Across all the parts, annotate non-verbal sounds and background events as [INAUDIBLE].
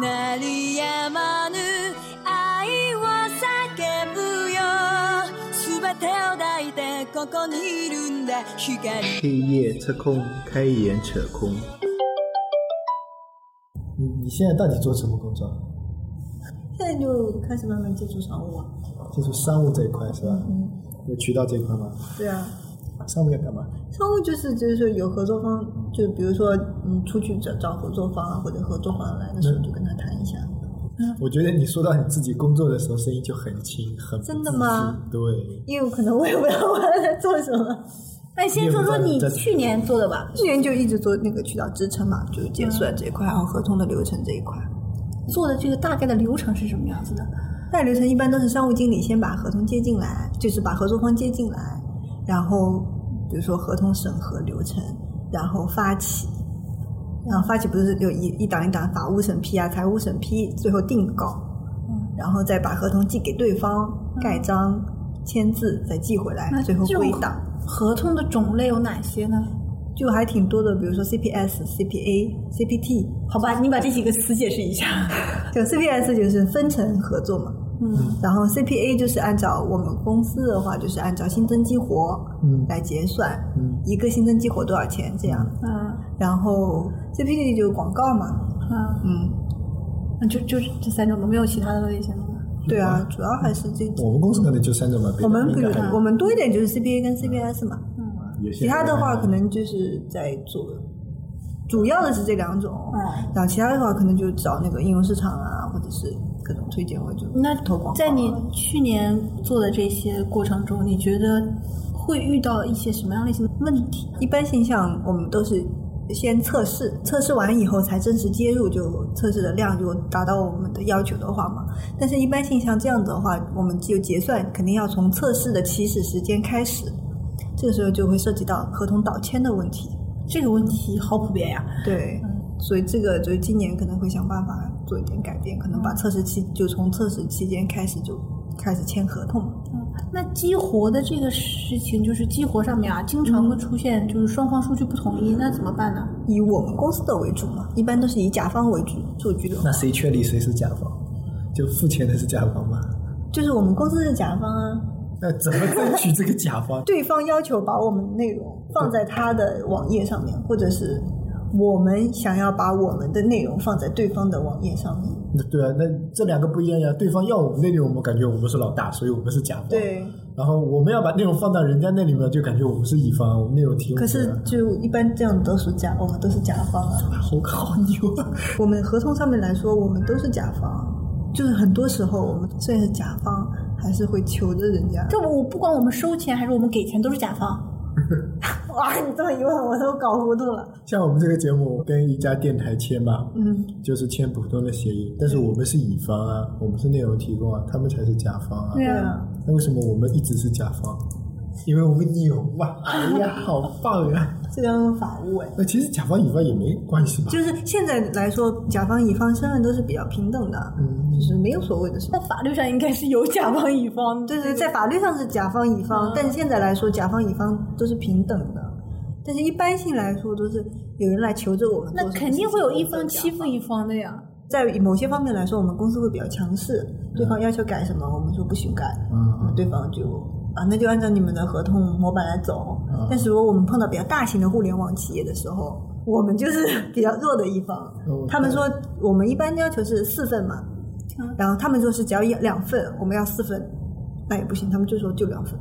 鳴りやまぬ愛を叫ぶよ全てを抱いてここにいるんだ光黑夜测空，开眼扯空。你你现在到底做什么工作？现在就开始慢慢接触商务啊。接触商务这一块是吧？嗯，有渠道这一块吗？对啊，商务要干嘛？商务就是就是说有合作方， 就比如说嗯出去找找合作方啊，或者合作方来的时候就跟他谈一下。我觉得你说到你自己工作的时候，声音就很轻，很不真的吗对，因为可能我也不知道我在做什么。那先说说你去年做的吧，去年就一直做那个渠道支撑嘛，就是结算这一块，然后合同的流程这一块。做的这个大概的流程是什么样子的？大流程一般都是商务经理先把合同接进来，就是把合作方接进来，然后比如说合同审核流程，然后发起，然后发起不是有一一档一档法务审批啊、财务审批，最后定稿，然后再把合同寄给对方盖章、签字，再寄回来，最后归档。合同的种类有哪些呢？就还挺多的，比如说 CPS、CPA、CPT，好吧，你把这几个词解释一下。[LAUGHS] 就 CPS 就是分成合作嘛，嗯，然后 CPA 就是按照我们公司的话，就是按照新增激活嗯。来结算，嗯一个新增激活多少钱这样。啊然后 CPT 就是广告嘛，啊，嗯，那就就是这三种都？没有其他的类型了吗？对啊，主要还是这几。我们公司可能就三种吧。我们比如我们多一点就是 CPA 跟 CPS 嘛，有些其他的话可能就是在做，主要的是这两种，嗯然后其他的话可能就找那个应用市场啊，或者是各种推荐，我就那投广告啊。在你去年做的这些过程中，你觉得会遇到一些什么样类型的问题？一般现象我们都是先测试，测试完以后才正式接入，就测试的量就达到我们的要求的话嘛。但是，一般现象这样子的话，我们就结算肯定要从测试的起始时间开始，这个时候就会涉及到合同倒签的问题。这个问题好普遍呀。对，所以这个就是今年可能会想办法做一点改变，可能把测试期就从测试期间开始就开始签合同。那激活的这个事情，就是激活上面啊，经常会出现就是双方数据不统一，那怎么办呢？以我们公司的为主嘛，一般都是以甲方为主做居留。那谁确立谁是甲方？就付钱的是甲方吗？就是我们公司是甲方啊，[LAUGHS] 那怎么争取这个甲方？[LAUGHS] 对方要求把我们的内容放在他的网页上面，或者是我们想要把我们的内容放在对方的网页上面。那对啊，那这两个不一样呀。对方要我们那里，我们感觉我们是老大，所以我们是甲方。。对，然后我们要把内容放到人家那里面，就感觉我们是乙方，我们内容提供可。是就一般这样都是甲，我们都是甲方啊。好好牛啊！我们合同上面来说，我们都是甲方，就是很多时候我们虽然是甲方，还是会求着人家。这我不管我们收钱还是我们给钱，都是甲方。[LAUGHS] 哇，你这么一问，我都搞糊涂了。像我们这个节目跟一家电台签嘛，嗯，就是签普通的协议，但是我们是乙方啊，我们是内容提供啊，他们才是甲方啊。对对啊，那为什么我们一直是甲方？因为我们牛啊！哎呀，[LAUGHS] 好棒啊！这个要用法务哎。那其实甲方乙方也没关系吧？就是现在来说，甲方乙方身份都是比较平等的，嗯就是没有所谓的什么在。法律上应该是有甲方乙方，对 [LAUGHS] 对，在法律上是甲方乙方，但是现在来说，甲方乙方都是平等的。但是一般性来说，都是有人来求着我们那肯定会有一方欺负一方的呀。在某些方面来说，我们公司会比较强势，对方要求改什么，我们说不许改，嗯对方就啊，那就按照你们的合同模板来走。但是如果我们碰到比较大型的互联网企业的时候，我们就是 [LAUGHS] 比较弱的一方。哦他们说我们一般要求是四份嘛，然后他们说是只要一两份，我们要四份，那也不行，他们就说就两份。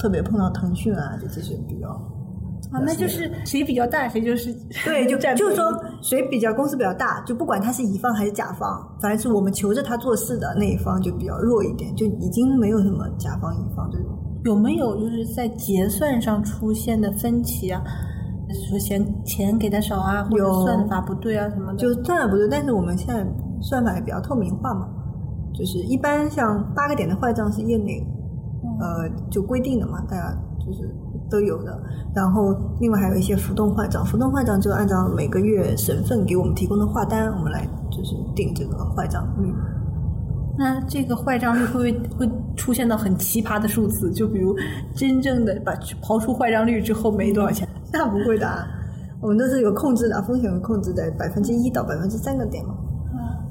特别碰到腾讯啊，就这些比较啊，那就是谁比较大，谁就是 [LAUGHS] 对，就占就是说谁比较公司比较大，就不管他是乙方还是甲方，反正是我们求着他做事的那一方就比较弱一点，就已经没有什么甲方乙方这种。有没有就是在结算上出现的分歧啊？说嫌钱给的少啊，或者算法不对啊什么的。就算法不对，但是我们现在算法也比较透明化嘛，就是一般像八个点的坏账是业内，呃，就规定的嘛，大家就是都有的。然后另外还有一些浮动坏账，浮动坏账就按照每个月省份给我们提供的话单，我们来就是定这个坏账率。那这个坏账率会不会会出现到很奇葩的数字？就比如真正的把刨出坏账率之后没多少钱，那不会的啊，我们都是有控制的，风险有控制在百分之一到百分之三个点嘛。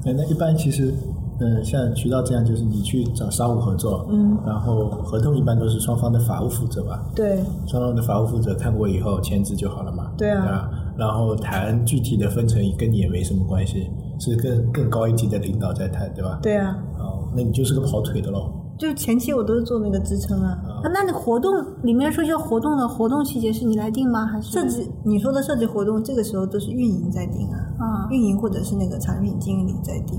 那那一般其实，嗯，像渠道这样，就是你去找商务合作，嗯，然后合同一般都是双方的法务负责吧，对双方的法务负责看过以后签字就好了嘛，对啊？然后谈具体的分成跟你也没什么关系，是更更高一级的领导在谈，对吧？对啊，哦，那你就是个跑腿的喽。就前期我都是做那个支撑啊。啊那你活动里面说一些活动的活动细节是你来定吗？还是设计你说的设计活动，这个时候都是运营在定啊，啊？运营或者是那个产品经理在定，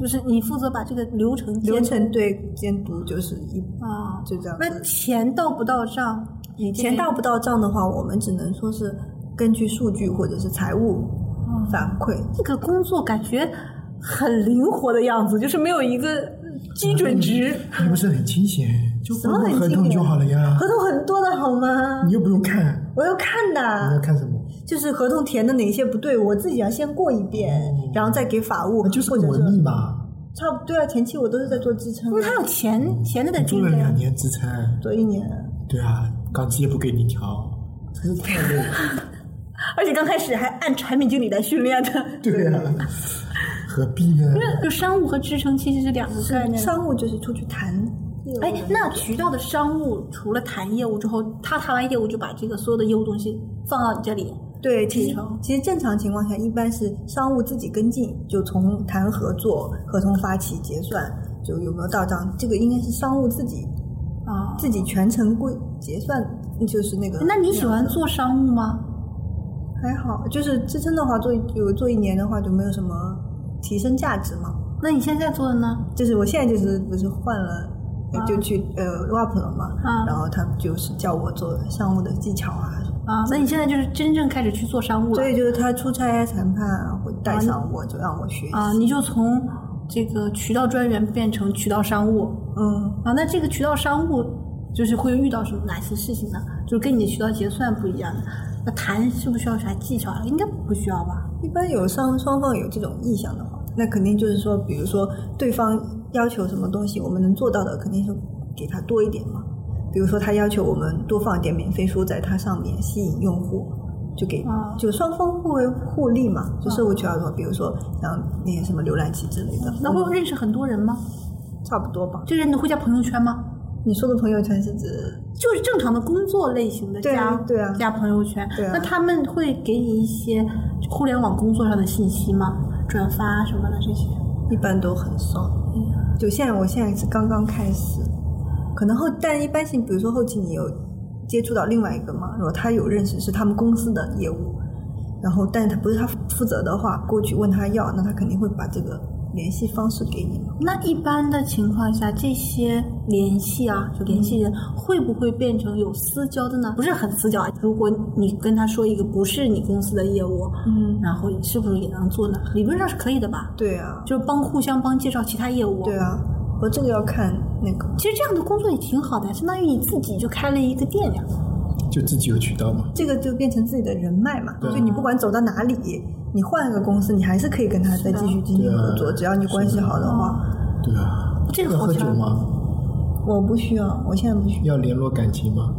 就是你负责把这个流程流程对监督就是一啊。就这样那。钱到不到账？你钱到不到账的话，我们只能说是根据数据或者是财务反馈。这个工作感觉很灵活的样子，就是没有一个基准值。你不是很清闲，就什么很过合同清闲就好了呀合。同很多的好吗你？又不用看，我要看的你要，看什么？就是合同填的哪些不对，我自己要先过一遍，然后再给法务，那就是文秘嘛。差不多啊。前期我都是在做支撑因为，他有钱，钱的得定的呀做了两。年支撑，做一年。对啊，岗资也不给你调，真是太累了。[LAUGHS] 而且刚开始还按产品经理来训练的。[LAUGHS] 对啊，[LAUGHS] 何必呢？就商务和支撑其实是两个概念。商务就是出去谈业务的哎，那渠道的商务除了谈业务之后，他谈完业务就把这个所有的业务东西放到你这里。对，其实其实正常情况下，一般是商务自己跟进，就从谈合作、合同发起、结算，就有没有到账，这个应该是商务自己啊，自己全程归结算，就是那个。那你喜欢？做商务吗？还好，就是支撑的话，做有做一年的话，就没有什么提升价值嘛。那你现在做的呢？就是我现在就是不是换了，啊就去呃 WAP 了嘛，啊然后他就是叫我做商务的技巧啊什么。啊，那你现在就是真正开始去做商务了所以就是他出差谈判啊会带上我，就让我学习。啊，你就从这个渠道专员变成渠道商务嗯，啊。那这个渠道商务就是会遇到什么哪些事情呢？就是跟你的渠道结算不一样的。那谈需不需要啥技巧啊？应该不需要吧？一般有双双方有这种意向的话，那肯定就是说，比如说对方要求什么东西，我们能做到的，肯定是给他多一点嘛。比如说他要求我们多放一点免费书在它上面，吸引用户，就给、啊就双方互为互利嘛。就社会渠道说，比如说像那些什么浏览器之类的，那会认识很多人吗？差不多吧。这人你会加朋友圈吗？你说的朋友圈是指就是正常的工作类型的对啊加对啊加朋友圈。对啊那他们会给你一些互联网工作上的信息吗？转发什么的这些？一般都很少。就现在，我现在是刚刚开始，可能后，但一般性，比如说后期你有接触到另外一个嘛，如果他有认识是他们公司的业务，然后但是他不是他负责的话，过去问他要，那他肯定会把这个联系方式给你嘛。那一般的情况下，这些联系啊，就联系人会不会变成有私交的呢？不是很私交啊。如果你跟他说一个不是你公司的业务，嗯，然后你是不是也能做呢？理论上是可以的吧？对啊，就是帮互相帮介绍其他业务。对啊，我这个要看那个，其实这样的工作也挺好的，相当于你自己就开了一个店呀。就自己有渠道嘛。这个就变成自己的人脉嘛。对就你不管走到哪里，你换个公司，你还是可以跟他再继续进行合作，只要你关系好的话。对啊，这个喝酒吗？我不需要，我现在不需要。要联络感情吗？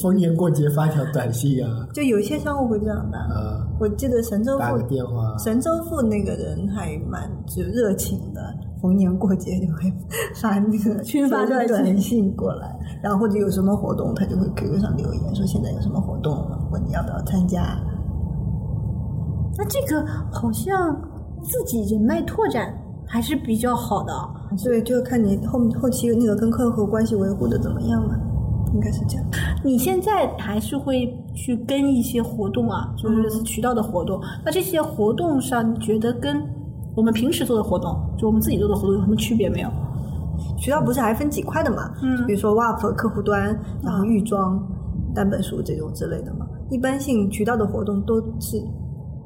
逢年过节发条短信啊，就有些商务会这样的。呃，我记得神州打个富电话，神州富那个人还蛮就热情的，逢年过节就会 [LAUGHS] 发那个 [LAUGHS] 群发短信过来，然后或者有什么活动，他就会 QQ 上留言说现在有什么活动，问你要不要参加。那这个好像自己人脉拓展还是比较好的。对，就看你后后期那个跟客户关系维护的怎么样了，应该是这样。你现在还是会去跟一些活动啊，就是渠道的活动。那这些活动上，你觉得跟我们平时做的活动，就我们自己做的活动有什么区别没有？渠道不是还分几块的嘛？嗯比如说 WAP 客户端，然后预装、单本书这种之类的嘛。一般性渠道的活动都是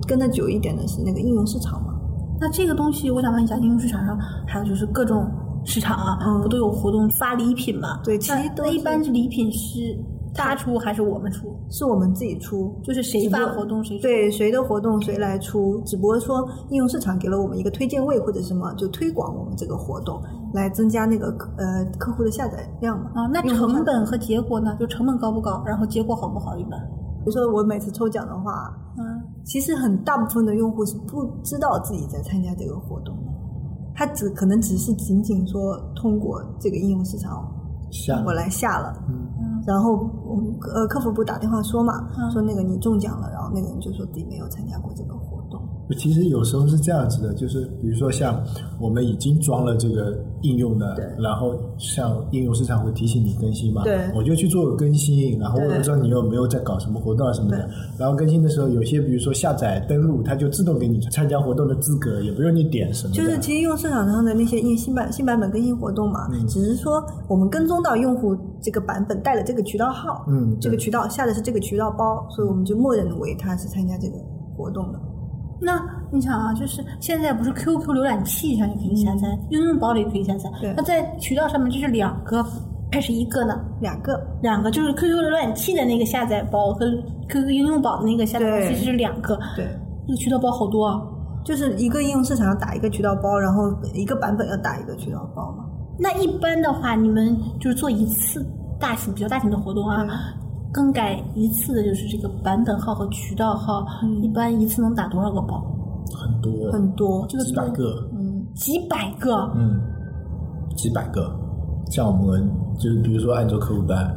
跟的久一点的是那个应用市场嘛。那这个东西，我想问一下，应用市场上还有就是各种市场啊，嗯不都有活动发礼品嘛？对其实那那都一般是礼品是他出还是我们出？是我们自己出，就是谁发活动谁出？对谁的活动谁来出，只不过说应用市场给了我们一个推荐位或者什么，就推广我们这个活动，来增加那个呃客户的下载量嘛。啊，那成本和结果呢？就成本高不高？然后结果好不好？一般。比如说我每次抽奖的话，嗯，其实很大部分的用户是不知道自己在参加这个活动的，他只可能只是仅仅说通过这个应用市场下我来下了，嗯然后我们呃客服部打电话说嘛，说那个你中奖了，然后那个人就说自己没有参加过这个活动。其实有时候是这样子的，就是比如说像我们已经装了这个应用的对，然后像应用市场会提醒你更新嘛，对。我就去做个更新，然后我也不知道你有没有在搞什么活动啊什么的，然后更新的时候，有些比如说下载登录，它就自动给你参加活动的资格，也不用你点什么，就是其实用市场上的那些应新版新版本更新活动嘛，嗯。只是说我们跟踪到用户这个版本带了这个渠道号，嗯这个渠道下的是这个渠道包，所以我们就默认为他是参加这个活动的。那你想啊，就是现在不是 QQ 浏览器上也可以下载，应用宝里也可以下载。对那在渠道上面就是两个还是一个呢？两个，两个就是 QQ 浏览器的那个下载包和 QQ 应用宝的那个下载包，其实是两个。对，那个渠道包好多啊。就是一个应用市场要打一个渠道包，然后一个版本要打一个渠道包嘛。那一般的话，你们就是做一次大型、比较大型的活动啊，更改一次的就是这个版本号和渠道号，一般一次能打多少个包？很多很多，这个几百个，嗯，几百个。嗯，几百个。像我们就是比如说按照客户端，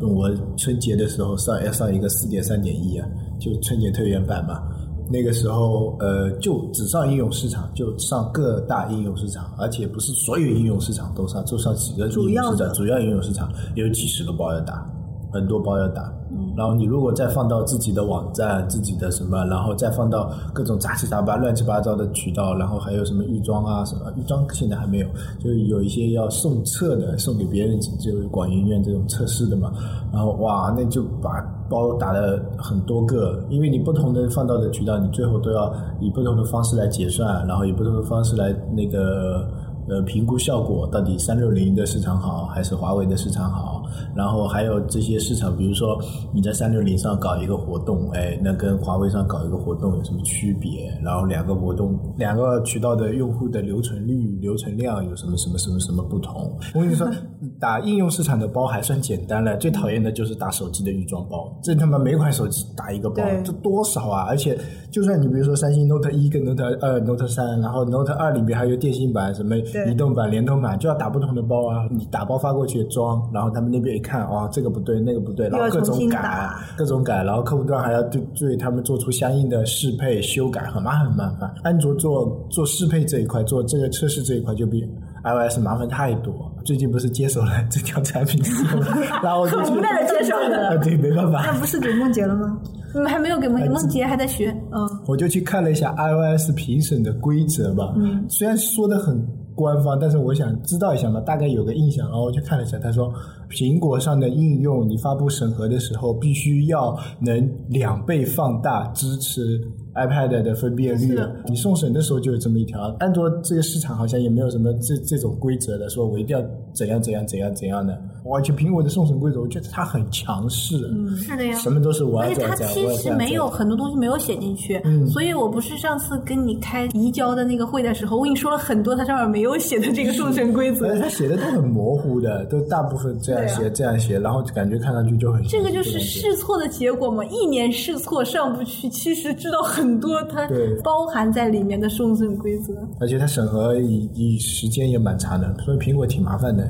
我春节的时候上要上一个四点三点一啊，就春节特别版嘛。那个时候，呃，就只上应用市场，就上各大应用市场，而且不是所有应用市场都上，就上几个主要的用市场，主要应用市场也有几十个包要打，很多包要打。然后你如果再放到自己的网站、自己的什么，然后再放到各种杂七杂八、乱七八糟的渠道，然后还有什么预装啊什么，预装现在还没有，就是有一些要送测的，送给别人，就是广研院这种测试的嘛。然后哇，那就把包打了很多个，因为你不同的放到的渠道，你最后都要以不同的方式来结算，然后以不同的方式来那个。呃，评估效果到底三六零的市场好还是华为的市场好？然后还有这些市场，比如说你在三六零上搞一个活动，哎，那跟华为上搞一个活动有什么区别？然后两个活动、两个渠道的用户的留存率、留存量有什么什么什么什么不同？我跟你说，[LAUGHS] 打应用市场的包还算简单了，最讨厌的就是打手机的预装包，这他妈每款手机打一个包，这多少啊？而且就算你比如说三星 Note 一跟 Note 二、Note 三，然后 Note 二里面还有电信版、什么移动版、联通版，就要打不同的包啊。你打包发过去装，然后他们那边一看，哦，这个不对，那个不对，然后各种改，各种改，然后客户端还要对对他们做出相应的适配修改，很麻很麻烦。安卓做做适配这一块，做这个测试这一块就比 iOS 麻烦太多。最近不是接手了这条产品之后，[LAUGHS] 然后我就去很无奈地接手了啊，对，没办法，那不是给梦洁了吗？嗯，还没有给梦梦洁还在学。嗯，我就去看了一下 iOS 评审的规则吧。嗯，虽然说的很官方，但是我想知道一下嘛，大概有个印象。然后我去看了一下，他说苹果上的应用你发布审核的时候，必须要能两倍放大支持 iPad 的分辨率。你送审的时候就有这么一条。安卓这个市场好像也没有什么这这种规则的，说我一定要怎样怎样怎样怎样的。完全苹果的送审规则，我觉得它很强势。嗯，是的呀。什么都是我而且它其实没有很多东西没有写进去，嗯所以我不是上次跟你开移交的那个会的时候，我跟你说了很多它上面没有写的这个送审规则而。且他写的都很模糊的，都大部分这样写、这样写，然后感觉看上去就很这个就是试错的结果嘛，一年试错上不去，其实知道很多它包含在里面的送审规则。而且它审核以以时间也蛮长的，所以苹果挺麻烦的。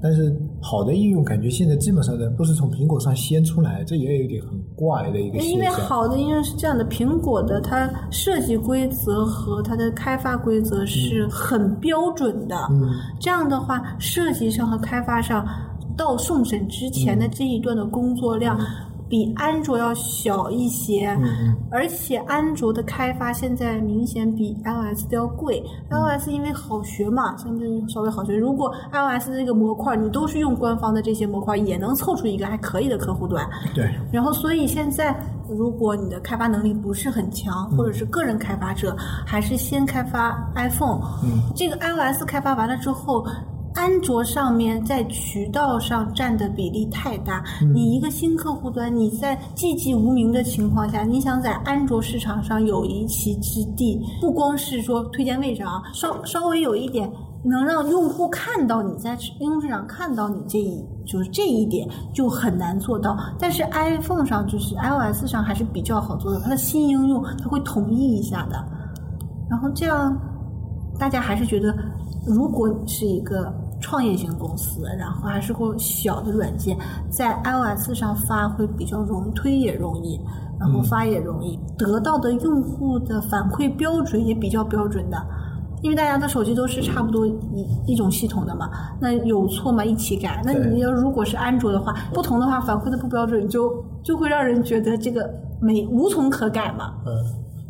但是好的应用感觉现在基本上呢都是从苹果上先出来，这也有点很怪的一个因为。好的应用是这样的，苹果的它设计规则和它的开发规则是很标准的。嗯，这样的话，设计上和开发上到送审之前的这一段的工作量。比安卓要小一些，嗯而且安卓的开发现在明显比 iOS 的要贵。iOS 因为好学嘛，相对于稍微好学。如果 iOS 这个模块你都是用官方的这些模块，也能凑出一个还可以的客户端。对，然后，所以现在，如果你的开发能力不是很强，或者是个人开发者，还是先开发 iPhone。嗯，这个 iOS 开发完了之后。安卓上面在渠道上占的比例太大，你一个新客户端，你在寂寂无名的情况下，你想在安卓市场上有一席之地，不光是说推荐位置啊，稍稍微有一点能让用户看到你在应用市场看到你这一就是这一点就很难做到。但是 iPhone 上就是 iOS 上还是比较好做的，它的新应用它会统一一下的，然后这样大家还是觉得，如果是一个创业型公司，然后还是会小的软件，在 iOS 上发会比较容易，推也容易，然后发也容易，得到的用户的反馈标准也比较标准的。因为大家的手机都是差不多一一种系统的嘛，那有错嘛一起改。那你要如果是安卓的话，不同的话反馈的不标准，就就会让人觉得这个没无从可改嘛。嗯，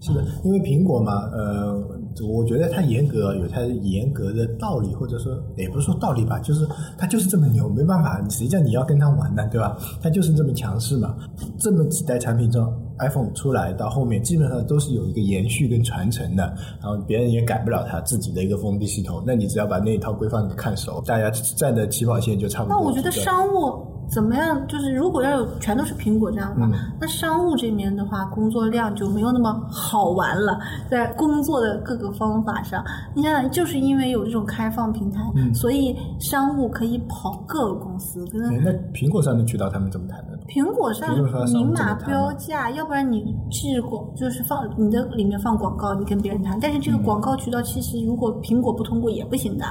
是的，因为苹果嘛，呃，我觉得它严格有它严格的道理，或者说也不是说道理吧，就是它就是这么牛，没办法，谁叫你要跟它玩呢，对吧？它就是这么强势嘛。这么几代产品中，iPhone 出来到后面，基本上都是有一个延续跟传承的，然后别人也改不了它自己的一个封闭系统，那你只要把那一套规范给看熟，大家站的起跑线就差不多。那我觉得商务怎么样？就是如果要有全都是苹果这样的话，嗯那商务这边的话，工作量就没有那么好玩了。在工作的各个方法上，你想想，就是因为有这种开放平台，嗯所以商务可以跑各个公司，跟哎那苹果上的渠道他们怎么谈的？苹果上明码标价，要不然你是广就是放你的里面放广告，你跟别人谈，但是这个广告渠道其实如果苹果不通过也不行的，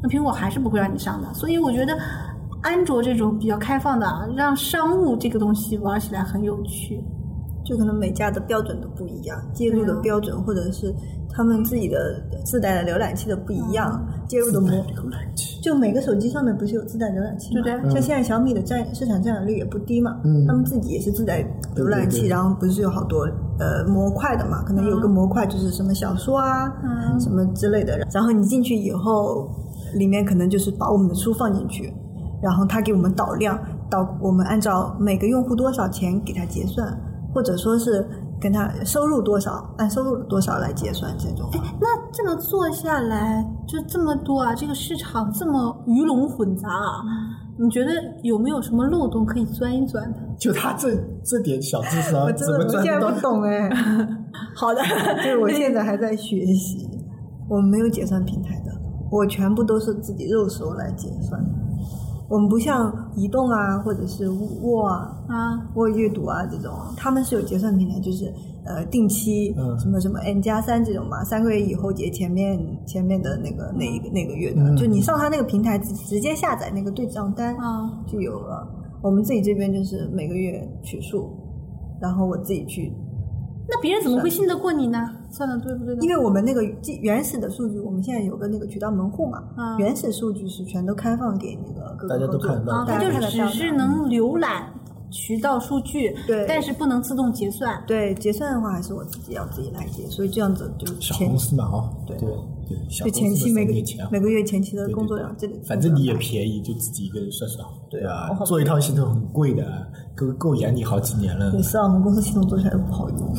那苹果还是不会让你上的。所以我觉得安卓这种比较开放的，啊，让商务这个东西玩起来很有趣。就可能每家的标准都不一样，接入的标准或者是他们自己的自带的浏览器的不一样，接入的模浏览器。就每个手机上面不是有自带浏览器吗？对对像现在小米的占市场占有率也不低嘛，嗯他们自己也是自带浏览器，对对对然后不是有好多呃模块的嘛？可能有个模块就是什么小说啊，嗯什么之类的。然后你进去以后，里面可能就是把我们的书放进去，然后他给我们导量，导我们按照每个用户多少钱给他结算，或者说是跟他收入多少，按收入多少来结算这种。哎那这么做下来，就这么多啊，这个市场这么鱼龙混杂啊，你觉得有没有什么漏洞可以钻一钻的？就他这这点小智商，[LAUGHS] 我真怎么的我现在不懂哎。[LAUGHS] 好的，[LAUGHS] 就是我现在还在学习，我们没有结算平台的，我全部都是自己肉手来结算。我们不像移动啊，或者是沃啊、啊，沃阅读啊这种，他们是有结算平台，就是呃定期嗯。什么什么 N 加三这种嘛，三个月以后结前面前面的那个那一个那个月的，嗯。就你上他那个平台直直接下载那个对账单，啊。就有了。我们自己这边就是每个月取数，然后我自己去，那别人怎么会信得过你呢？算的对不对呢？因为我们那个基原始的数据，我们现在有个那个渠道门户嘛，嗯原始数据是全都开放给那个各个大家都看得到啊，它就家看得到的只是能浏览渠道数据，对。但是不能自动结算。对结算的话，还是我自己要自己来结，所以这样子就前小公司嘛，哦，对。对对，就前期每个生意钱啊每个月前期的工作量，这里反正你也便宜，就自己一个人算算，对啊，做一套系统很贵的，够够养你好几年了也。是啊，我们公司系统做起来不好用。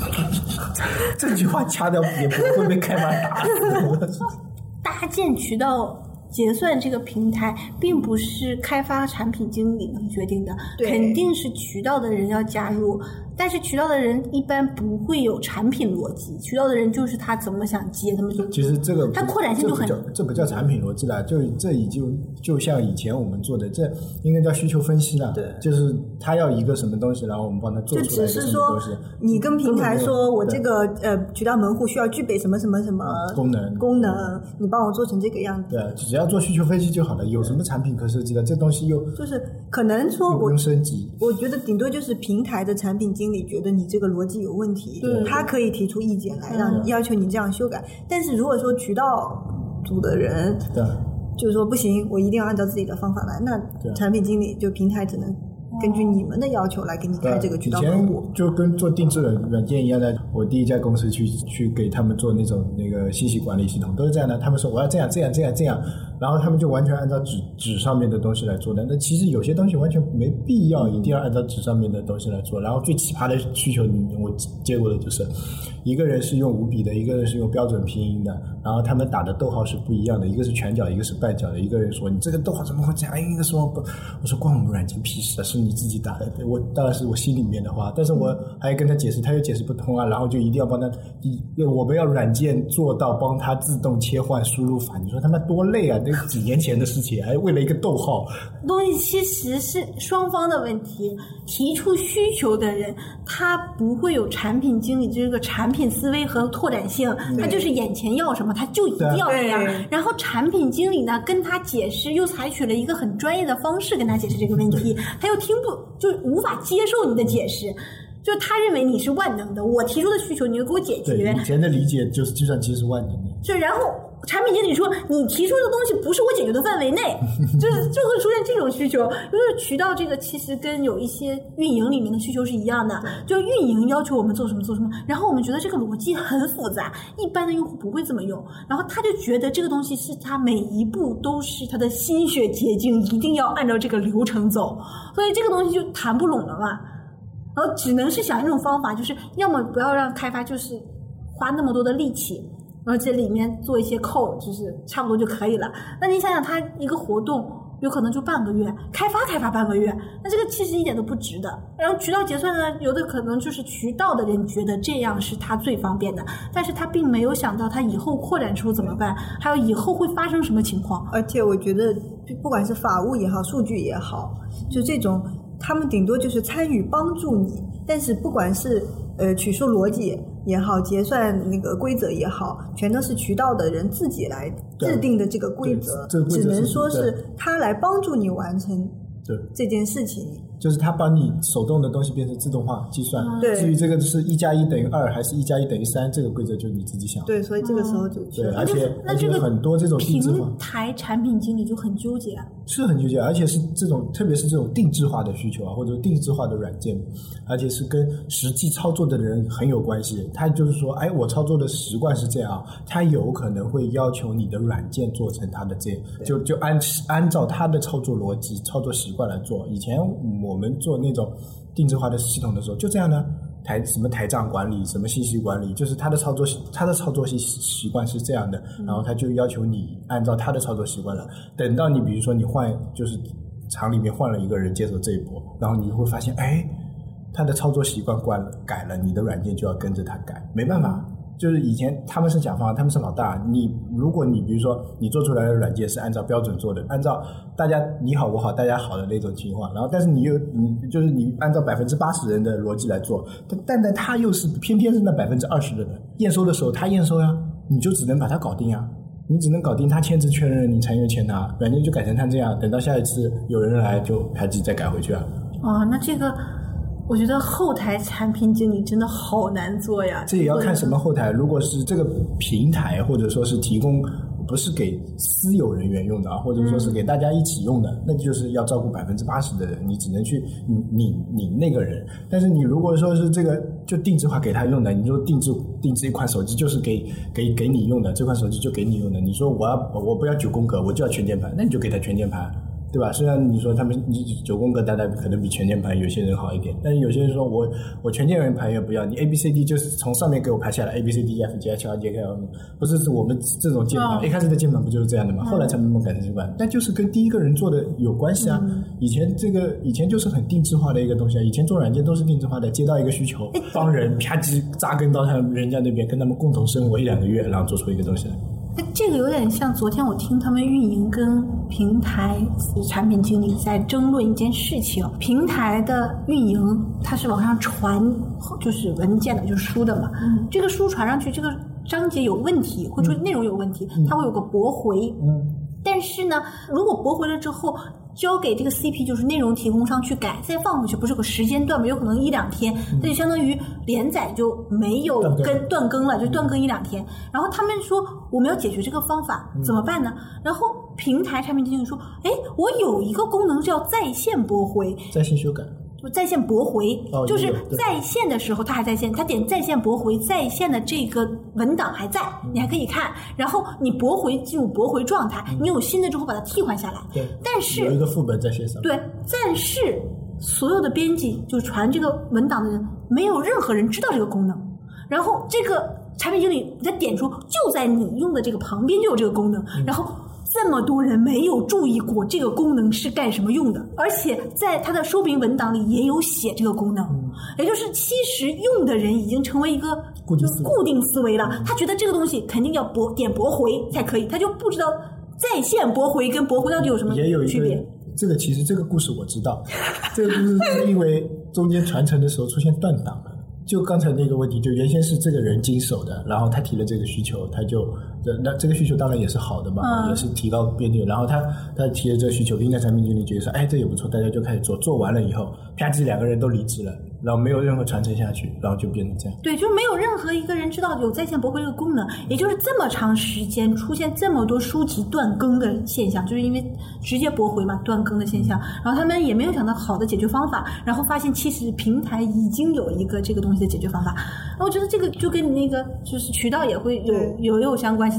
[LAUGHS] 这句话掐掉也不会被开发打死。[LAUGHS] 搭建渠道结算这个平台，并不是开发产品经理能决定的，肯定是渠道的人要加入。但是渠道的人一般不会有产品逻辑，渠道的人就是他怎么想接，他们就其实这个它扩展性就很这不叫这不叫产品逻辑了，就这已经就像以前我们做的，这应该叫需求分析了。对就是他要一个什么东西，然后我们帮他做就出来一个只是说什么东西。你跟平台说我这个呃渠道门户需要具备什么什么什么功能功能，你帮我做成这个样子。对，只要做需求分析就好了。有什么产品可设计的？这东西又就是可能说我不用升级。我觉得顶多就是平台的产品经理觉得你这个逻辑有问题，他可以提出意见来，让嗯要求你这样修改。但是如果说渠道组的人对，就是说不行，我一定要按照自己的方法来，那产品经理就平台只能根据你们的要求来给你开这个渠道以前门户。就跟做定制软软件一样的，我第一家公司去去给他们做那种那个信息管理系统，都是这样的。他们说我要这样这样这样这样，然后他们就完全按照纸纸上面的东西来做的。那其实有些东西完全没必要一定要按照纸上面的东西来做。然后最奇葩的需求，我接过的就是，一个人是用五笔的，一个人是用标准拼音的，然后他们打的逗号是不一样的，一个是全角，一个是半角的。一个人说你这个逗号怎么会这样？一个说不，我说关我们软件屁事啊，是你自己打的。我当然是我心里面的话，但是我还要跟他解释，他又解释不通啊，然后就一定要帮他，一我们要软件做到帮他自动切换输入法，你说他妈多累啊！那几年前的事情，还为了一个逗号，东西其实是双方的问题。提出需求的人，他不会有产品经理这个产品思维和拓展性，他就是眼前要什么，他就一定要这样。然后产品经理呢，跟他解释，又采取了一个很专业的方式跟他解释这个问题，他又听不就无法接受你的解释。就他认为你是万能的，我提出的需求你就给我解决，以前的理解就是计算机是万能的。就然后产品经理说你提出的东西不是我解决的范围内，就是就会出现这种需求。就是渠道这个其实跟有一些运营里面的需求是一样的，就运营要求我们做什么做什么，然后我们觉得这个逻辑很复杂，一般的用户不会这么用，然后他就觉得这个东西是他每一步都是他的心血结晶，一定要按照这个流程走，所以这个东西就谈不拢了嘛。然后只能是想一种方法，就是要么不要让开发就是花那么多的力气，而且里面做一些扣，就是差不多就可以了。那你想想，他一个活动有可能就半个月，开发开发半个月，那这个其实一点都不值的。然后渠道结算呢，有的可能就是渠道的人觉得这样是他最方便的，但是他并没有想到他以后扩展出怎么办，还有以后会发生什么情况。而且我觉得，不管是法务也好，数据也好，就这种，他们顶多就是参与帮助你，但是不管是呃取数逻辑也好，结算那个规则也好，全都是渠道的人自己来制定的这个规则，这个规则只能说是他来帮助你完成，这件事情。就是它把你手动的东西变成自动化计算。对至于这个是一加一等于二还是一加一等于三，这个规则就你自己想。对，所以这个时候就对，而且而且很多这种定制化平台产品经理就很纠结啊。是很纠结，而且是这种，特别是这种定制化的需求啊，或者定制化的软件，而且是跟实际操作的人很有关系。他就是说，哎，我操作的习惯是这样，他有可能会要求你的软件做成他的这样，就就按按照他的操作逻辑、操作习惯来做。以前我们做那种定制化的系统的时候，就这样呢。台什么台账管理，什么信息管理，就是他的操作他的操作习习惯是这样的，然后他就要求你按照他的操作习惯了。等到你比如说你换，就是厂里面换了一个人接手这一波，然后你就会发现，哎，他的操作习惯惯了改了，你的软件就要跟着他改，没办法。就是以前他们是甲方，他们是老大。你如果你比如说你做出来的软件是按照标准做的，按照大家你好我好大家好的那种情况，然后但是你又你就是你按照百分之八十人的逻辑来做，但但但他又是偏偏是那百分之二十的人，验收的时候他验收呀，你就只能把它搞定呀。你只能搞定他签字确认，你才能签他。软件就改成他这样，等到下一次有人来就还自己再改回去啊。哦，那这个我觉得后台产品经理真的好难做呀。这也要看什么后台。如果是这个平台，或者说是提供不是给私有人员用的啊，或者说是给大家一起用的，那就是要照顾百分之八十的人，你只能去你你你那个人。但是你如果说是这个就定制化给他用的，你说定制定制一款手机就是给给给你用的，这款手机就给你用的。你说我要我不要九宫格，我就要全键盘，那你就给他全键盘。对吧？虽然你说他们你九宫格大概可能比全键盘有些人好一点，但是有些人说我我全键盘也不要，你 A B C D 就是从上面给我排下来 A B C D E F G H I J K L 不是是我们这种键盘，嗯一开始的键盘不就是这样的吗？后来才慢慢改成这版，但就是跟第一个人做的有关系啊。以前这个以前就是很定制化的一个东西啊，以前做软件都是定制化的，接到一个需求，帮人啪叽扎根到他们人家那边，跟他们共同生活一两个月，然后做出一个东西来。那这个有点像昨天我听他们运营跟平台产品经理在争论一件事情。平台的运营它是往上传，就是文件的，就是书的嘛。这个书传上去，这个章节有问题，或者说内容有问题，它会有个驳回。嗯，但是呢，如果驳回了之后，交给这个 CP 就是内容提供商去改，再放回去，不是有个时间段吗？有可能一两天，那就相当于连载就没有更跟断更了，就断更一两天。然后他们说我们要解决这个方法，怎么办呢？然后平台产品经理说，哎，我有一个功能叫在线驳回，在线修改。在线驳回，哦就是在线的时候它还在线，它点在线驳回，在线的这个文档还在，你还可以看。然后你驳回进入驳回状态，你有新的之后把它替换下来。对，但是有一个副本在线上。对，但是所有的编辑就传这个文档的人，没有任何人知道这个功能。然后这个产品经理他点出，就在你用的这个旁边就有这个功能，然后。这么多人没有注意过这个功能是干什么用的，而且在它的说明文档里也有写这个功能，也就是其实用的人已经成为一个固定思维固定思维了。他觉得这个东西肯定要驳点驳回才可以，他就不知道在线驳回跟驳回到底有什么区别。这个其实这个故事我知道，[LAUGHS] 这个故事是因为中间传承的时候出现断档了。就刚才那个问题，就原先是这个人经手的，然后他提了这个需求，他就那这个需求当然也是好的嘛，嗯也是提高边界。然后他他提了这个需求，应该产品经理觉得说，哎，这也不错，大家就开始做，做完了以后，啪叽两个人都离职了，然后没有任何传承下去，然后就变成这样。对，就没有任何一个人知道有在线驳回这个功能，也就是这么长时间出现这么多书籍断更的现象，就是因为直接驳回嘛，断更的现象。然后他们也没有想到好的解决方法，然后发现其实平台已经有一个这个东西的解决方法。那我觉得这个就跟你那个就是渠道也会有有有相关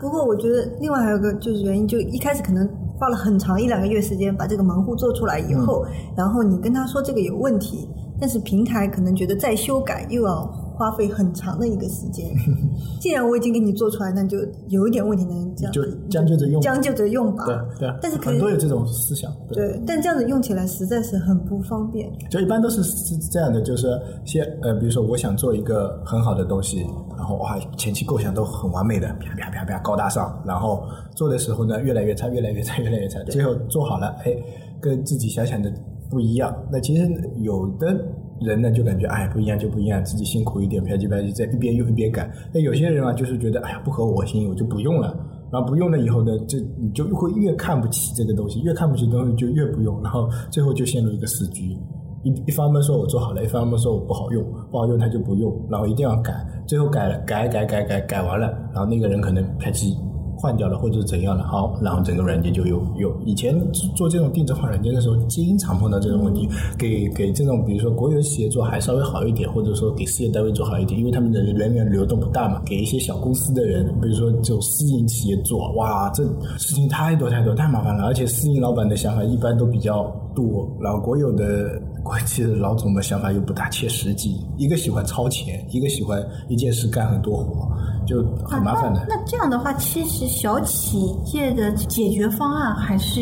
不过我觉得另外还有个就是原因，就一开始可能花了很长一两个月时间把这个门户做出来以后，然后你跟他说这个有问题，但是平台可能觉得再修改又要花费很长的一个时间。[LAUGHS] 既然我已经给你做出来，那就有一点问题，能这样就将就着用将就着用吧。对对，但是可很多有这种思想。对，但这样子用起来实在是很不方便。就一般都是是这样的，就是先呃，比如说我想做一个很好的东西，然后哇前期构想都很完美的，啪啪啪啪高大上，然后做的时候呢越来越差，越来越差，越来越差，最后做好了，哎，跟自己想想的不一样。那其实有的人呢就感觉哎不一样就不一样，自己辛苦一点，啪叽啪叽在一边用一边改。那有些人啊就是觉得哎呀不合我心意，我就不用了。然后不用了以后呢，这你就会越看不起这个东西，越看不起东西就越不用，然后最后就陷入一个死局。一一方面说我做好了，一方面说我不好用，不好用他就不用，然后一定要改，最后改了改改改改改完了，然后那个人可能啪叽换掉了或者怎样了，好，然后整个软件就有有。以前做这种定制化软件的时候，经常碰到这种问题，给给这种比如说国有企业做还稍微好一点，或者说给事业单位做好一点，因为他们的人员流动不大嘛。给一些小公司的人，比如说这种私营企业做，哇，这事情太多太多太麻烦了，而且私营老板的想法一般都比较多，然后国有的。国企的老总的想法又不大切实际，一个喜欢超前，一个喜欢一件事干很多活，就很麻烦的。那那这样的话，其实小企业的解决方案还是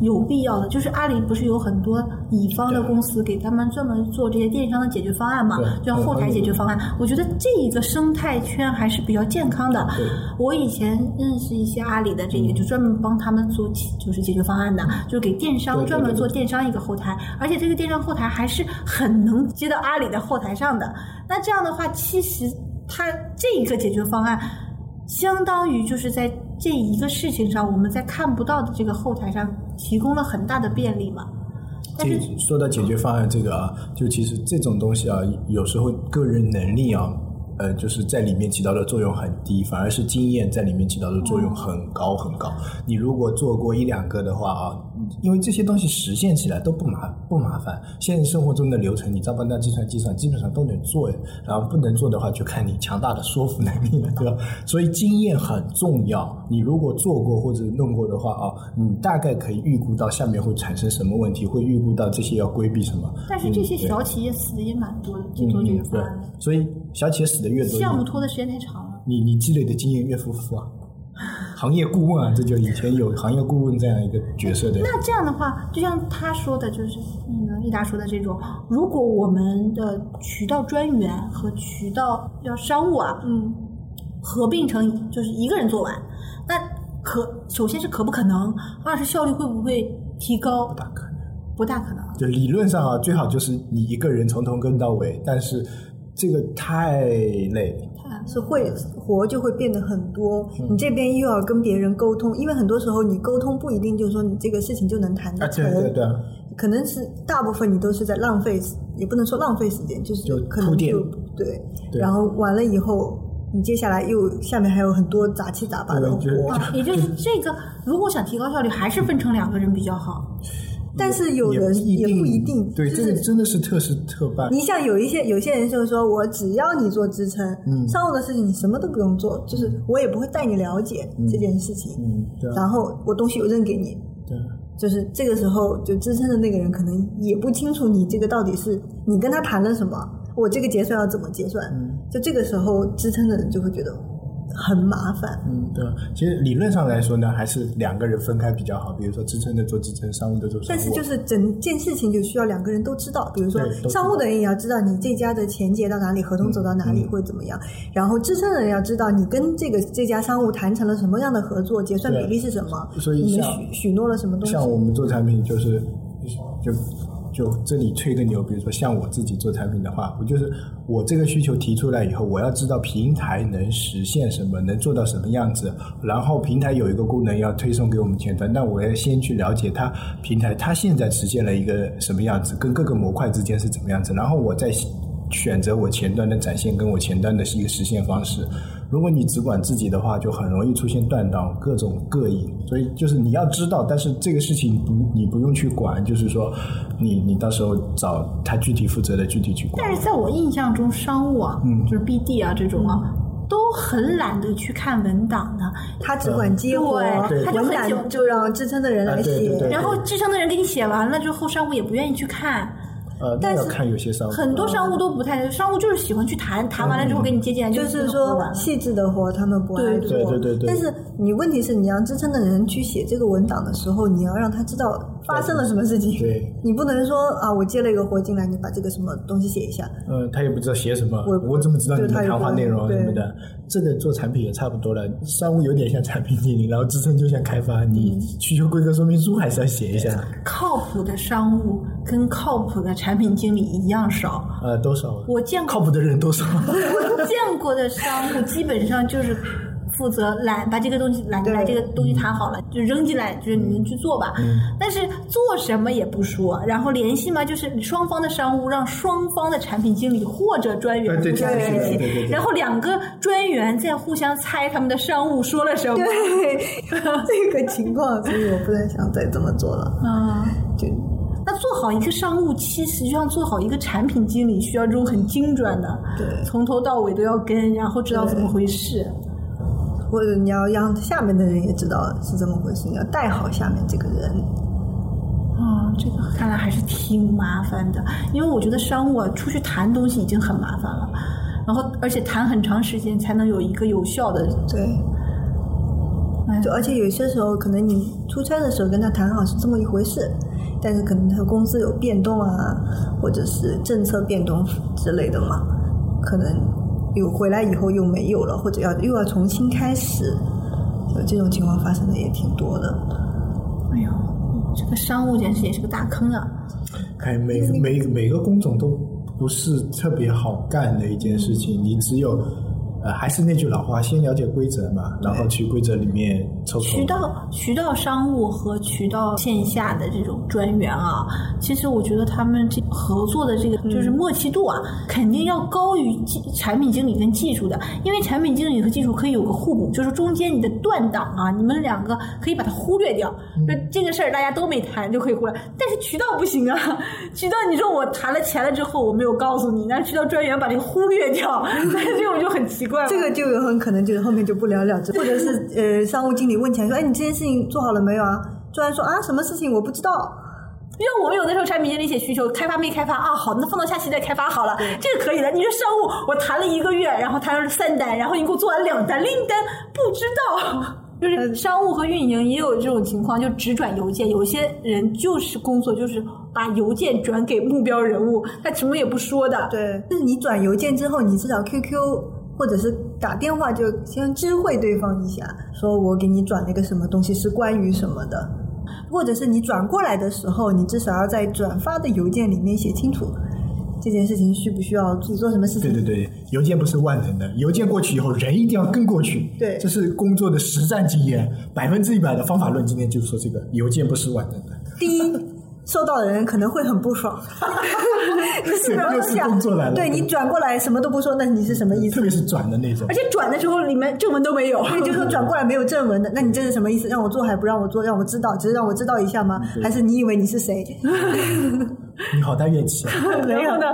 有必要的。就是阿里不是有很多乙方的公司给他们专门做这些电商的解决方案嘛对？就像后台解决方案，我觉得这一个生态圈还是比较健康的对。我以前认识一些阿里的这个，就专门帮他们做就是解决方案的，就是给电商专门做电商一个后台，而且这个电商后台还是很能接到阿里的后台上的。那这样的话，其实它这一个解决方案，相当于就是在这一个事情上，我们在看不到的这个后台上提供了很大的便利嘛。但解是说到解决方案这个啊，就其实这种东西啊，有时候个人能力啊，呃，就是在里面起到的作用很低，反而是经验在里面起到的作用很高很高。你如果做过一两个的话啊，因为这些东西实现起来都不麻不麻烦，现实生活中的流程你照搬到计算机上，基本上都能做。然后不能做的话，就看你强大的说服能力了，对吧？所以经验很重要。你如果做过或者弄过的话啊，你大概可以预估到下面会产生什么问题，会预估到这些要规避什么。但是这些小企业死的也蛮多的，这做这个方对案的，，所以小企业死的越多，项目拖的时间太长了。你你积累的经验越丰富啊。[LAUGHS] 行业顾问啊，这就以前有行业顾问这样一个角色的。那这样的话，就像他说的，就是那个丽达说的这种，如果我们的渠道专员和渠道要商务啊，嗯，合并成就是一个人做完，那可首先是可不可能，二是效率会不会提高？不大可能。不大可能。就理论上啊，最好就是你一个人从头跟到尾，但是这个太累。是会活就会变得很多，嗯。你这边又要跟别人沟通，因为很多时候你沟通不一定就是说你这个事情就能谈啊，得成，对对。对，可能是大部分你都是在浪费，也不能说浪费时间，就是可能就对，然后完了以后，你接下来又下面还有很多杂七杂八的活，啊，[LAUGHS] 也就是这个，如果想提高效率，还是分成两个人比较好。但是有人也不一定对，就是这个真的是特事特办。你像有一些有些人就是说我只要你做支撑，嗯商务的事情你什么都不用做，就是我也不会带你了解这件事情，嗯，对啊，然后我东西又扔给你，对啊，就是这个时候就支撑的那个人可能也不清楚你这个到底是你跟他谈了什么，我这个结算要怎么结算，嗯就这个时候支撑的人就会觉得很麻烦。嗯，对啊。其实理论上来说呢，还是两个人分开比较好。比如说支撑的做支撑，商务的做商务。但是就是整件事情就需要两个人都知道，比如说商务的人也要知道你这家的钱结到哪里，合同走到哪里嗯或者怎么样，然后支撑的人要知道你跟这个这家商务谈成了什么样的合作，结算比例是什么，所以像许许诺了什么东西。像我们做产品，就是就就这里吹个牛，比如说像我自己做产品的话，我就是我这个需求提出来以后，我要知道平台能实现什么，能做到什么样子，然后平台有一个功能要推送给我们前端，那我要先去了解它平台它现在实现了一个什么样子，跟各个模块之间是怎么样子，然后我再选择我前端的展现跟我前端的是一个实现方式。如果你只管自己的话，就很容易出现断档、各种膈应。所以就是你要知道，但是这个事情不你不用去管，就是说你你到时候找他具体负责的具体去管但。是在我印象中，商务啊，嗯就是 BD 啊这种啊，都很懒得去看文档的。他只管接活，对他就很久就让支撑的人来写。然后支撑的人给你写完了之后，商务也不愿意去看。呃，但是要看有些商务，很多商务都不太，商务就是喜欢去谈，谈完了之后给你接进来，就是是说细致的活他们不爱做，对对对对但是你问题是你要支撑的人去写这个文档的时候，你要让他知道发生了什么事情。对，你不能说啊，我接了一个活进来，你把这个什么东西写一下。嗯，他也不知道写什么，我我怎么知道你对他也们谈话内容什么的？这个做产品也差不多了，商务有点像产品经理，然后支撑就像开发，你需求规格说明书还是要写一下，靠谱的商务跟靠谱的产品经理一样少。呃，多少？我见过靠谱的人多少？[LAUGHS] 我见过的商务基本上就是负责揽把这个东西揽进来，这个东西谈好了就扔进来，就是你们去做吧。但是做什么也不说，然后联系嘛，就是双方的商务让双方的产品经理或者专员互相联系然后两个专员在互相猜他们的商务说了什么。对 [LAUGHS] 这个情况，所以我不太想再这么做了。嗯。就那做好一个商务其，实就像做好一个产品经理，需要这种很精准的，对从头到尾都要跟，然后知道怎么回事。或者你要让下面的人也知道是这么回事，你要带好下面这个人。啊、这个看来还是挺麻烦的，因为我觉得商务啊，出去谈东西已经很麻烦了，然后而且谈很长时间才能有一个有效的。对，哎就而且有些时候，可能你出差的时候跟他谈好是这么一回事，但是可能他公司有变动啊，或者是政策变动之类的嘛，可能有回来以后又没有了，或者要又要重新开始，就这种情况发生的也挺多的。哎呦，这个商务简直也是个大坑啊！哎，每每每个工种都不是特别好干的一件事情，你只有呃，还是那句老话，先了解规则嘛，然后去规则里面抽渠道渠道商务和渠道线下的这种专员啊，其实我觉得他们这合作的这个就是默契度啊，肯定要高于技产品经理跟技术的，因为产品经理和技术可以有个互补，就是中间你的断档啊，你们两个可以把它忽略掉，就这个事儿大家都没谈就可以忽略，但是渠道不行啊，渠道你说我谈了钱了之后我没有告诉你，那渠道专员把这个忽略掉，[LAUGHS] 那这种就很奇这个就有很可能就是后面就不了了之，或者是呃，商务经理问起来说：“哎，你这件事情做好了没有啊？”突然说：“啊，什么事情我不知道。”因为我们有的时候产品经理写需求，开发没开发啊？好，那放到下期再开发好了，这个可以的。你说商务，我谈了一个月，然后谈了三单，然后你给我做完两单，另一单不知道。[LAUGHS] 就是商务和运营也有这种情况，就只转邮件。有些人就是工作就是把邮件转给目标人物，他什么也不说的。对，但是你转邮件之后，你至少 QQ 或者是打电话就先知会对方一下，说我给你转了一个什么东西是关于什么的，或者是你转过来的时候，你至少要在转发的邮件里面写清楚这件事情需不需要自己做什么事情。对对对，邮件不是万能的，邮件过去以后，人一定要跟过去。对这是工作的实战经验，百分之一百的方法论。今天就说这个，邮件不是万能的。第一，收到的人可能会很不爽。[LAUGHS] 你是不又是工作来了对你转过来什么都不说，那你是什么意思？特别是转的那种而，且转的时候里面正文都没有。[LAUGHS] 就说转过来没有正文的，那你这是什么意思？让我做还不让我做？让我知道，只是让我知道一下吗？还是你以为你是谁？[LAUGHS] 你好大怨气啊！没有然后呢？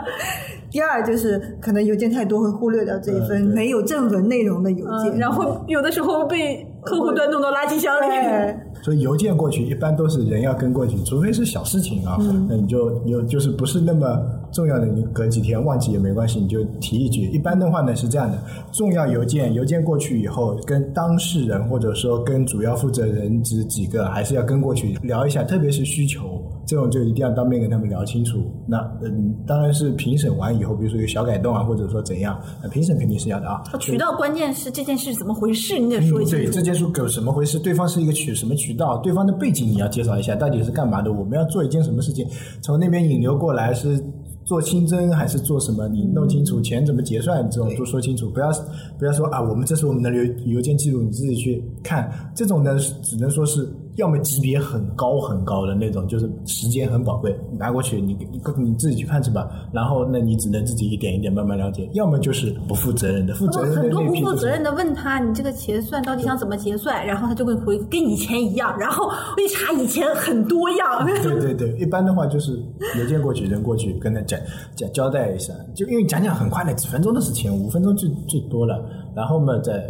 第二就是可能邮件太多会忽略掉这一份没有正文内容的邮件，嗯然后有的时候被客户端弄到垃圾箱里。所以邮件过去一般都是人要跟过去，除非是小事情啊，那你就有就是不是那么重要的，你隔几天忘记也没关系，你就提一句。一般的话呢是这样的，重要邮件邮件过去以后，跟当事人或者说跟主要负责人这几个还是要跟过去聊一下，特别是需求这种就一定要当面跟他们聊清楚。那嗯，当然是评审完以后，比如说有小改动啊，或者说怎样，那评审肯定是要的啊。渠道关键是这件事怎么回事，你得说嗯，对，清楚这。件事有什么回事？对方是一个渠什么渠道？对方的背景你要介绍一下，到底是干嘛的？我们要做一件什么事情？从那边引流过来是做清真还是做什么？你弄清楚钱怎么结算，这种都说清楚。不要不要说啊，我们这是我们的邮邮件记录，你自己去看。这种呢，只能说是要么级别很高很高的那种，就是时间很宝贵，拿过去你你你自己去看去吧。然后那你只能自己一点一点慢慢了解。要么就是不负责任的，负责任的很多不负责任的问他，你这个结算到底想怎么结算？然后他就会回跟以前一样，然后我一查以前很多样。对对对，一般的话就是邮件过去，人过去跟他讲讲交代一下，就因为讲讲很快的，几分钟的事情，五分钟最最多了，然后嘛再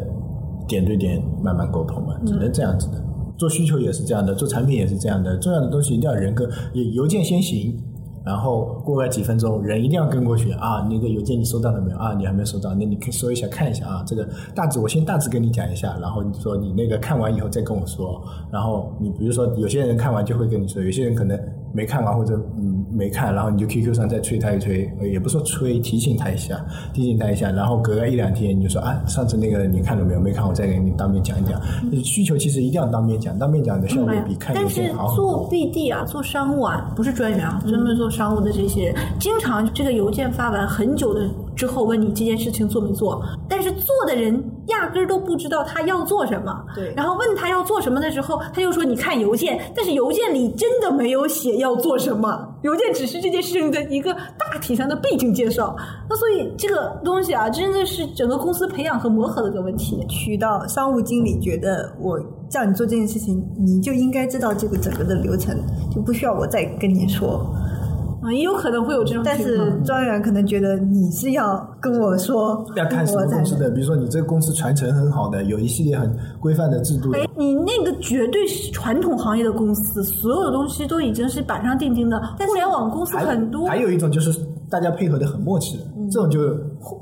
点对点慢慢沟通嘛，只能这样子的。做需求也是这样的，做产品也是这样的，重要的东西一定要人跟，也邮件先行。然后过个几分钟，人一定要跟过去啊！那个邮件你收到了没有啊？你还没收到，那你可以搜一下看一下啊。这个大致我先大致跟你讲一下，然后你说你那个看完以后再跟我说。然后你比如说有些人看完就会跟你说，有些人可能没看完或者嗯没看，然后你就 QQ 上再催他一催，也不说催，提醒他一下，提醒他一下，然后隔个一两天你就说啊，上次那个你看了没有？没看，我再给你当面讲一讲。需求其实一定要当面讲，当面讲的效果比看邮但是件好做。BD 啊，做商务啊，不是专员啊，专门做商务的这些人，经常这个邮件发完很久的之后问你这件事情做没做，但是做的人压根儿都不知道他要做什么。对然后问他要做什么的时候，他又说你看邮件，但是邮件里真的没有写要做什么，邮件只是这件事情的一个大体上的背景介绍。那所以这个东西啊，真的是整个公司培养和磨合的一个问题。渠道商务经理觉得我叫你做这件事情，你就应该知道这个整个的流程，就不需要我再跟你说。啊，也有可能会有这种但是情况。庄园可能觉得你是要跟我说，要看什么我才公司的，比如说你这个公司传承很好的，有一系列很规范的制度的，哎，你那个绝对是传统行业的公司，所有的东西都已经是板上钉钉的。互联网公司很多，还有一种就是大家配合的很默契的，这种就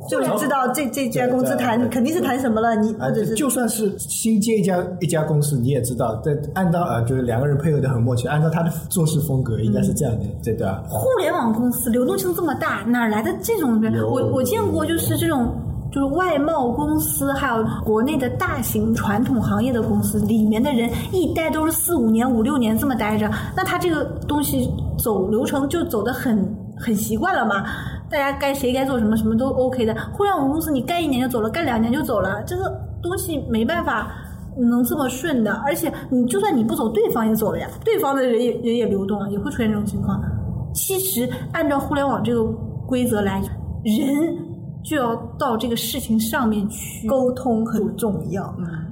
就是知道这这家公司谈肯定是谈什么了，你啊或者，是就算是新接一家一家公司，你也知道，在按照啊，就是两个人配合的很默契，按照他的做事风格，应该是这样的，对对吧？互联网公司流动性这么大，哪来的这种人？我我见过，就是这种。就是外贸公司，还有国内的大型传统行业的公司，里面的人一待都是四五年、五六年这么待着，那他这个东西走流程就走得很很习惯了嘛。大家该谁该做什么，什么都 OK 的。互联网公司你干一年就走了，干两年就走了，这个东西没办法能这么顺的。而且你就算你不走，对方也走了呀，对方的人也人也流动了，也会出现这种情况。其实按照互联网这个规则来，人就要到这个事情上面去沟通很重要。嗯